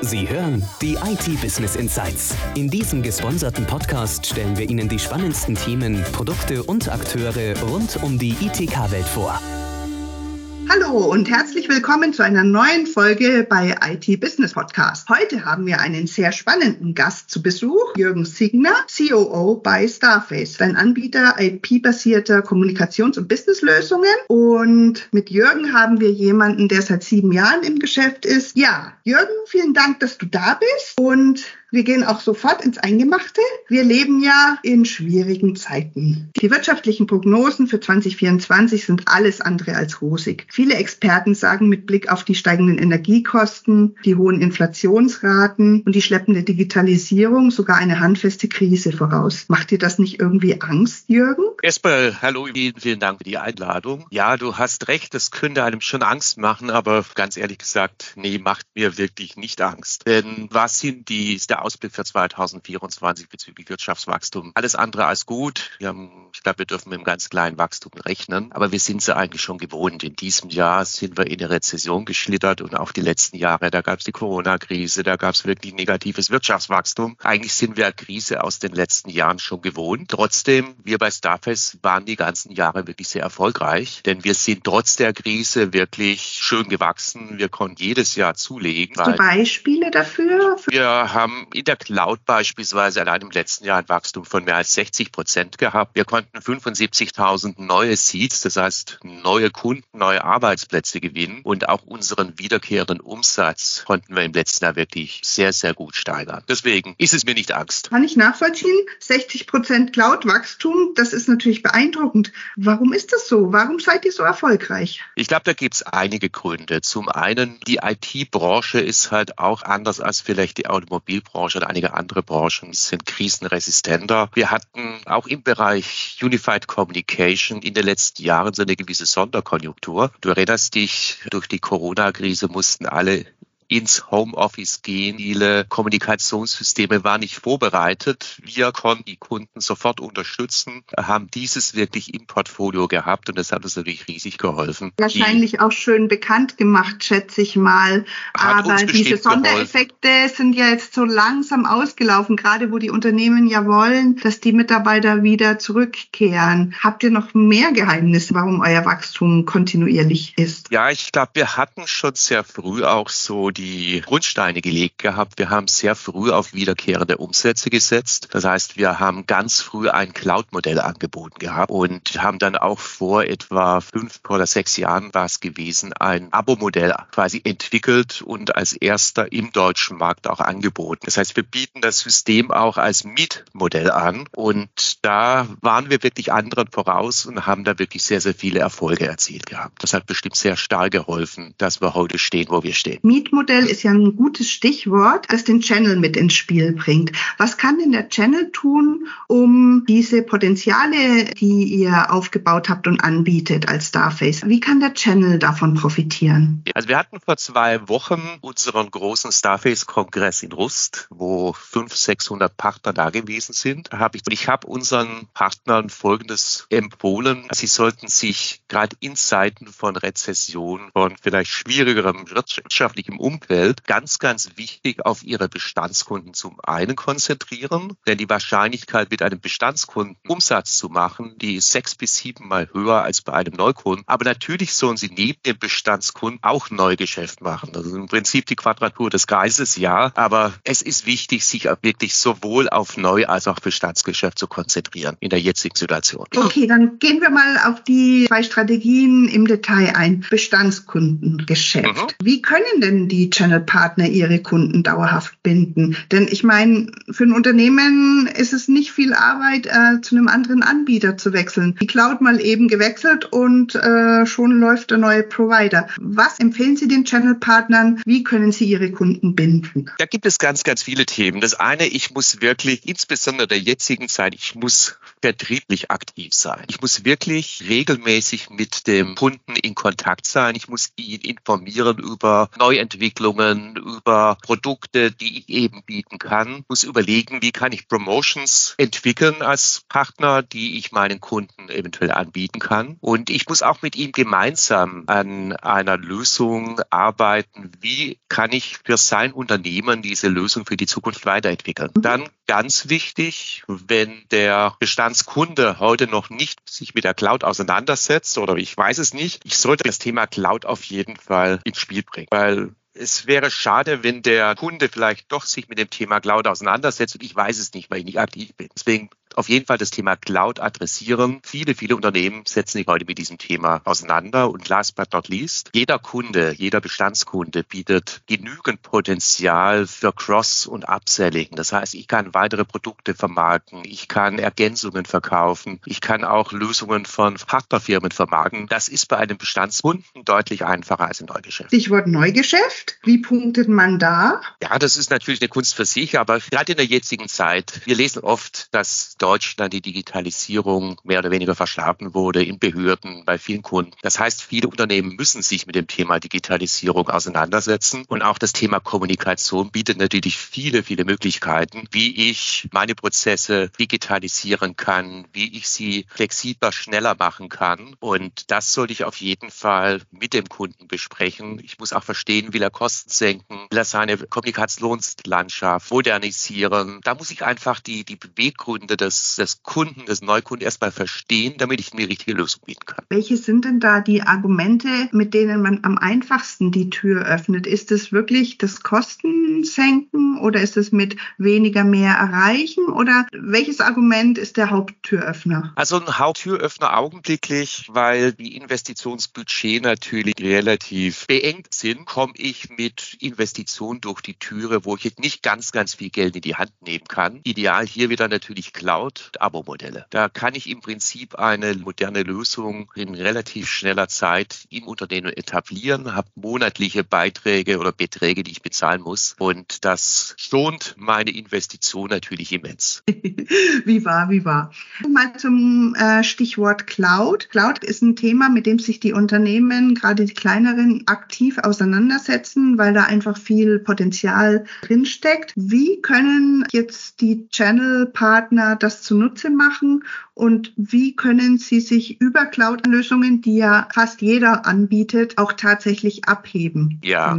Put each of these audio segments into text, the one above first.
Sie hören die IT Business Insights. In diesem gesponserten Podcast stellen wir Ihnen die spannendsten Themen, Produkte und Akteure rund um die ITK-Welt vor. Hallo und herzlich willkommen zu einer neuen Folge bei IT Business Podcast. Heute haben wir einen sehr spannenden Gast zu Besuch, Jürgen Signer, COO bei Starface, ein Anbieter IP-basierter Kommunikations- und Businesslösungen. Und mit Jürgen haben wir jemanden, der seit sieben Jahren im Geschäft ist. Ja, Jürgen, vielen Dank, dass du da bist und wir gehen auch sofort ins Eingemachte. Wir leben ja in schwierigen Zeiten. Die wirtschaftlichen Prognosen für 2024 sind alles andere als rosig. Viele Experten sagen mit Blick auf die steigenden Energiekosten, die hohen Inflationsraten und die schleppende Digitalisierung sogar eine handfeste Krise voraus. Macht dir das nicht irgendwie Angst, Jürgen? Erstmal, hallo, vielen, Dank für die Einladung. Ja, du hast recht, das könnte einem schon Angst machen, aber ganz ehrlich gesagt, nee, macht mir wirklich nicht Angst. Denn was sind die, der Ausblick für 2024 bezüglich Wirtschaftswachstum. Alles andere als gut. Wir haben, ich glaube, wir dürfen mit einem ganz kleinen Wachstum rechnen, aber wir sind sie eigentlich schon gewohnt. In diesem Jahr sind wir in eine Rezession geschlittert und auch die letzten Jahre, da gab es die Corona-Krise, da gab es wirklich negatives Wirtschaftswachstum. Eigentlich sind wir Krise aus den letzten Jahren schon gewohnt. Trotzdem, wir bei Starface waren die ganzen Jahre wirklich sehr erfolgreich, denn wir sind trotz der Krise wirklich schön gewachsen. Wir konnten jedes Jahr zulegen. Hast du Beispiele dafür? Wir haben in der Cloud beispielsweise allein im letzten Jahr ein Wachstum von mehr als 60 Prozent gehabt. Wir konnten 75.000 neue Seats, das heißt neue Kunden, neue Arbeitsplätze gewinnen und auch unseren wiederkehrenden Umsatz konnten wir im letzten Jahr wirklich sehr, sehr gut steigern. Deswegen ist es mir nicht Angst. Kann ich nachvollziehen? 60 Prozent Cloud-Wachstum, das ist natürlich beeindruckend. Warum ist das so? Warum seid ihr so erfolgreich? Ich glaube, da gibt es einige Gründe. Zum einen, die IT-Branche ist halt auch anders als vielleicht die Automobilbranche Branche und einige andere Branchen sind krisenresistenter. Wir hatten auch im Bereich Unified Communication in den letzten Jahren so eine gewisse Sonderkonjunktur. Du erinnerst dich, durch die Corona-Krise mussten alle ins Homeoffice gehen. Viele Kommunikationssysteme waren nicht vorbereitet. Wir konnten die Kunden sofort unterstützen, haben dieses wirklich im Portfolio gehabt und das hat uns natürlich riesig geholfen. Wahrscheinlich die auch schön bekannt gemacht, schätze ich mal. Aber diese Sondereffekte geholfen. sind ja jetzt so langsam ausgelaufen, gerade wo die Unternehmen ja wollen, dass die Mitarbeiter wieder zurückkehren. Habt ihr noch mehr Geheimnisse, warum euer Wachstum kontinuierlich ist? Ja, ich glaube, wir hatten schon sehr früh auch so die Grundsteine gelegt gehabt. Wir haben sehr früh auf wiederkehrende Umsätze gesetzt. Das heißt, wir haben ganz früh ein Cloud-Modell angeboten gehabt und haben dann auch vor etwa fünf oder sechs Jahren war es gewesen, ein Abo-Modell quasi entwickelt und als erster im deutschen Markt auch angeboten. Das heißt, wir bieten das System auch als Mietmodell an und da waren wir wirklich anderen voraus und haben da wirklich sehr, sehr viele Erfolge erzielt gehabt. Das hat bestimmt sehr stark geholfen, dass wir heute stehen, wo wir stehen. Mietmodell Geschäftsmodell ist ja ein gutes Stichwort, das den Channel mit ins Spiel bringt. Was kann denn der Channel tun, um diese Potenziale, die ihr aufgebaut habt und anbietet als Starface, wie kann der Channel davon profitieren? Also wir hatten vor zwei Wochen unseren großen Starface-Kongress in Rust, wo 500, 600 Partner da gewesen sind. Ich habe unseren Partnern Folgendes empfohlen. Sie sollten sich gerade in Zeiten von Rezession, von vielleicht schwierigerem wirtschaftlichem Umfeld, Umfeld ganz, ganz wichtig auf ihre Bestandskunden zum einen konzentrieren, denn die Wahrscheinlichkeit mit einem Bestandskunden Umsatz zu machen, die ist sechs bis sieben Mal höher als bei einem Neukunden. Aber natürlich sollen sie neben dem Bestandskunden auch Neugeschäft machen. Das ist im Prinzip die Quadratur des Kreises, ja. Aber es ist wichtig, sich wirklich sowohl auf Neu- als auch Bestandsgeschäft zu konzentrieren in der jetzigen Situation. Okay, dann gehen wir mal auf die zwei Strategien im Detail ein. Bestandskundengeschäft. Mhm. Wie können denn die Channel-Partner ihre Kunden dauerhaft binden. Denn ich meine, für ein Unternehmen ist es nicht viel Arbeit, äh, zu einem anderen Anbieter zu wechseln. Die Cloud mal eben gewechselt und äh, schon läuft der neue Provider. Was empfehlen Sie den Channel-Partnern? Wie können sie ihre Kunden binden? Da gibt es ganz, ganz viele Themen. Das eine, ich muss wirklich, insbesondere der jetzigen Zeit, ich muss vertrieblich aktiv sein. Ich muss wirklich regelmäßig mit dem Kunden in Kontakt sein. Ich muss ihn informieren über Neuentwicklungen, über Produkte, die ich eben bieten kann. Ich muss überlegen, wie kann ich Promotions entwickeln als Partner, die ich meinen Kunden eventuell anbieten kann. Und ich muss auch mit ihm gemeinsam an einer Lösung arbeiten. Wie kann ich für sein Unternehmen diese Lösung für die Zukunft weiterentwickeln? Dann ganz wichtig, wenn der Bestandskunde heute noch nicht sich mit der Cloud auseinandersetzt oder ich weiß es nicht, ich sollte das Thema Cloud auf jeden Fall ins Spiel bringen, weil es wäre schade, wenn der Kunde vielleicht doch sich mit dem Thema Cloud auseinandersetzt und ich weiß es nicht, weil ich nicht aktiv bin. Deswegen auf jeden Fall das Thema Cloud adressieren. Viele, viele Unternehmen setzen sich heute mit diesem Thema auseinander. Und last but not least, jeder Kunde, jeder Bestandskunde bietet genügend Potenzial für Cross- und Upselling. Das heißt, ich kann weitere Produkte vermarkten, ich kann Ergänzungen verkaufen, ich kann auch Lösungen von Partnerfirmen vermarkten. Das ist bei einem Bestandskunden deutlich einfacher als im Neugeschäft. Stichwort Neugeschäft. Wie punktet man da? Ja, das ist natürlich eine Kunst für sich, aber gerade in der jetzigen Zeit, wir lesen oft, dass Deutschland die Digitalisierung mehr oder weniger verschlafen wurde in Behörden, bei vielen Kunden. Das heißt, viele Unternehmen müssen sich mit dem Thema Digitalisierung auseinandersetzen. Und auch das Thema Kommunikation bietet natürlich viele, viele Möglichkeiten, wie ich meine Prozesse digitalisieren kann, wie ich sie flexibler, schneller machen kann. Und das sollte ich auf jeden Fall mit dem Kunden besprechen. Ich muss auch verstehen, will er Kosten senken, will er seine Kommunikationslandschaft modernisieren. Da muss ich einfach die, die Beweggründe des des, des Kunden, des Neukunden erstmal verstehen, damit ich mir die richtige Lösung bieten kann. Welche sind denn da die Argumente, mit denen man am einfachsten die Tür öffnet? Ist es wirklich das Kosten senken oder ist es mit weniger mehr erreichen oder welches Argument ist der Haupttüröffner? Also ein Haupttüröffner augenblicklich, weil die Investitionsbudget natürlich relativ beengt sind, komme ich mit Investitionen durch die Türe, wo ich jetzt nicht ganz, ganz viel Geld in die Hand nehmen kann. Ideal hier wieder natürlich Cloud Cloud-Abo-Modelle. Da kann ich im Prinzip eine moderne Lösung in relativ schneller Zeit im Unternehmen etablieren, habe monatliche Beiträge oder Beträge, die ich bezahlen muss. Und das schont meine Investition natürlich immens. wie war, wie war. Mal zum äh, Stichwort Cloud. Cloud ist ein Thema, mit dem sich die Unternehmen, gerade die kleineren, aktiv auseinandersetzen, weil da einfach viel Potenzial drinsteckt. Wie können jetzt die Channel-Partner das das zunutze machen und wie können Sie sich über Cloud-Lösungen, die ja fast jeder anbietet, auch tatsächlich abheben? Ja,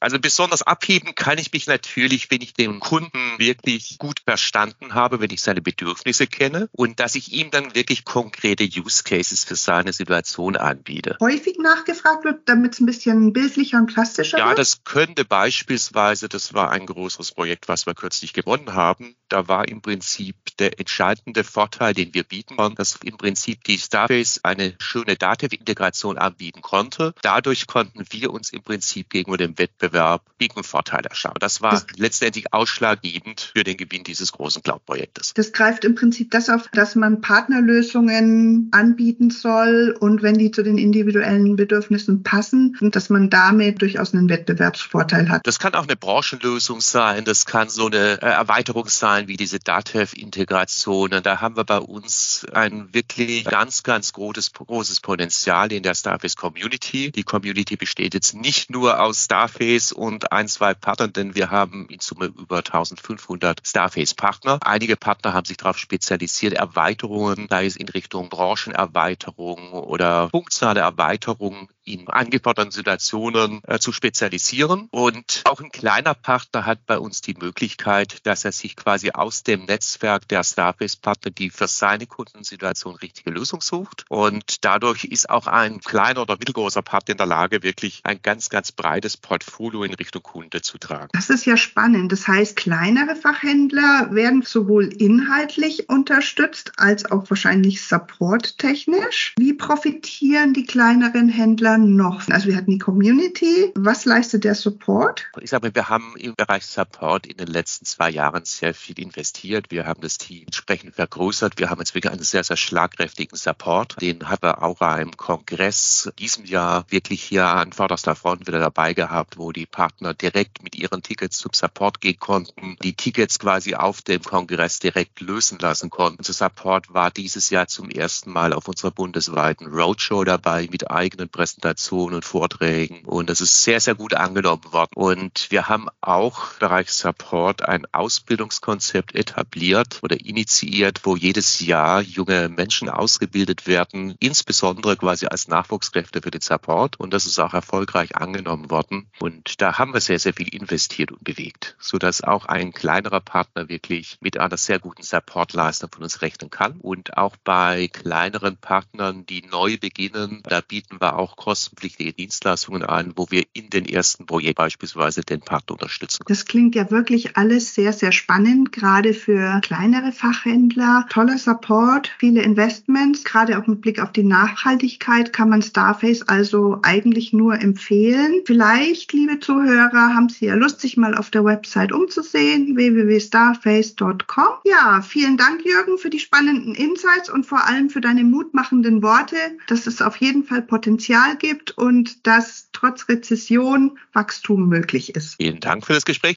also besonders abheben kann ich mich natürlich, wenn ich den Kunden wirklich gut verstanden habe, wenn ich seine Bedürfnisse kenne und dass ich ihm dann wirklich konkrete Use Cases für seine Situation anbiete. Häufig nachgefragt wird, damit es ein bisschen bildlicher und plastischer ja, wird? Ja, das könnte beispielsweise, das war ein größeres Projekt, was wir kürzlich gewonnen haben, da war im Prinzip der entscheidende Vorteil, den wir bieten konnten, dass im Prinzip die Starface eine schöne Dativ-Integration anbieten konnte. Dadurch konnten wir uns im Prinzip gegenüber dem Wettbewerb gegen Vorteil erschauen. Das war das, letztendlich ausschlaggebend für den Gewinn dieses großen Cloud-Projektes. Das greift im Prinzip das auf, dass man Partnerlösungen anbieten soll und wenn die zu den individuellen Bedürfnissen passen, dass man damit durchaus einen Wettbewerbsvorteil hat. Das kann auch eine Branchenlösung sein, das kann so eine äh, Erweiterung sein wie diese DATEV-Integrationen. Da haben wir bei uns ein wirklich ganz, ganz großes, großes Potenzial in der Starface Community. Die Community besteht jetzt nicht nur aus Starface und ein, zwei Partnern, denn wir haben in Summe über 1500 Starface-Partner. Einige Partner haben sich darauf spezialisiert, Erweiterungen, sei es in Richtung Branchenerweiterung oder funktionale in angeforderten Situationen äh, zu spezialisieren. Und auch ein kleiner Partner hat bei uns die Möglichkeit, dass er sich quasi aus dem Netzwerk der Starface-Partner, die für seine Kundensituation richtige Lösung sucht. Und dadurch ist auch ein kleiner oder mittelgroßer Partner in der Lage, wirklich ein ganz, ganz breites Portfolio in Richtung Kunde zu tragen. Das ist ja spannend. Das heißt, kleinere Fachhändler werden sowohl inhaltlich unterstützt als auch wahrscheinlich supporttechnisch. Wie profitieren die kleineren Händler noch? Also wir hatten die Community. Was leistet der Support? Ich sage mal, wir haben im Bereich Support in den letzten zwei Jahren sehr viel investiert. Wir haben das Team entsprechend vergrößert. Wir haben jetzt wirklich einen sehr, sehr schlagkräftigen Support. Den hat er auch im Kongress diesem Jahr wirklich hier an vorderster Front wieder dabei gehabt, wo die Partner direkt mit ihren Tickets zum Support gehen konnten, die Tickets quasi auf dem Kongress direkt lösen lassen konnten. Unser Support war dieses Jahr zum ersten Mal auf unserer bundesweiten Roadshow dabei mit eigenen Präsentationen und Vorträgen. Und das ist sehr, sehr gut angenommen worden. Und wir haben auch im Bereich Support ein Ausbildungskonzept etabliert oder initiiert, wo jedes Jahr junge Menschen ausgebildet werden, insbesondere quasi als Nachwuchskräfte für den Support. Und das ist auch erfolgreich angenommen worden. Und da haben wir sehr, sehr viel investiert und bewegt, sodass auch ein kleinerer Partner wirklich mit einer sehr guten Supportleistung von uns rechnen kann. Und auch bei kleineren Partnern, die neu beginnen, da bieten wir auch kostenpflichtige Dienstleistungen an, wo wir in den ersten Projekt beispielsweise den Partner unterstützen. Das klingt ja wirklich alles sehr, sehr spannend, gerade für kleinere Fachhändler. Toller Support, viele Investments, gerade auch mit Blick auf die Nachhaltigkeit kann man Starface also eigentlich nur empfehlen. Vielleicht, liebe Zuhörer, haben Sie ja Lust, sich mal auf der Website umzusehen, www.starface.com. Ja, vielen Dank, Jürgen, für die spannenden Insights und vor allem für deine mutmachenden Worte, dass es auf jeden Fall Potenzial gibt und dass trotz Rezession Wachstum möglich ist. Vielen Dank für das Gespräch.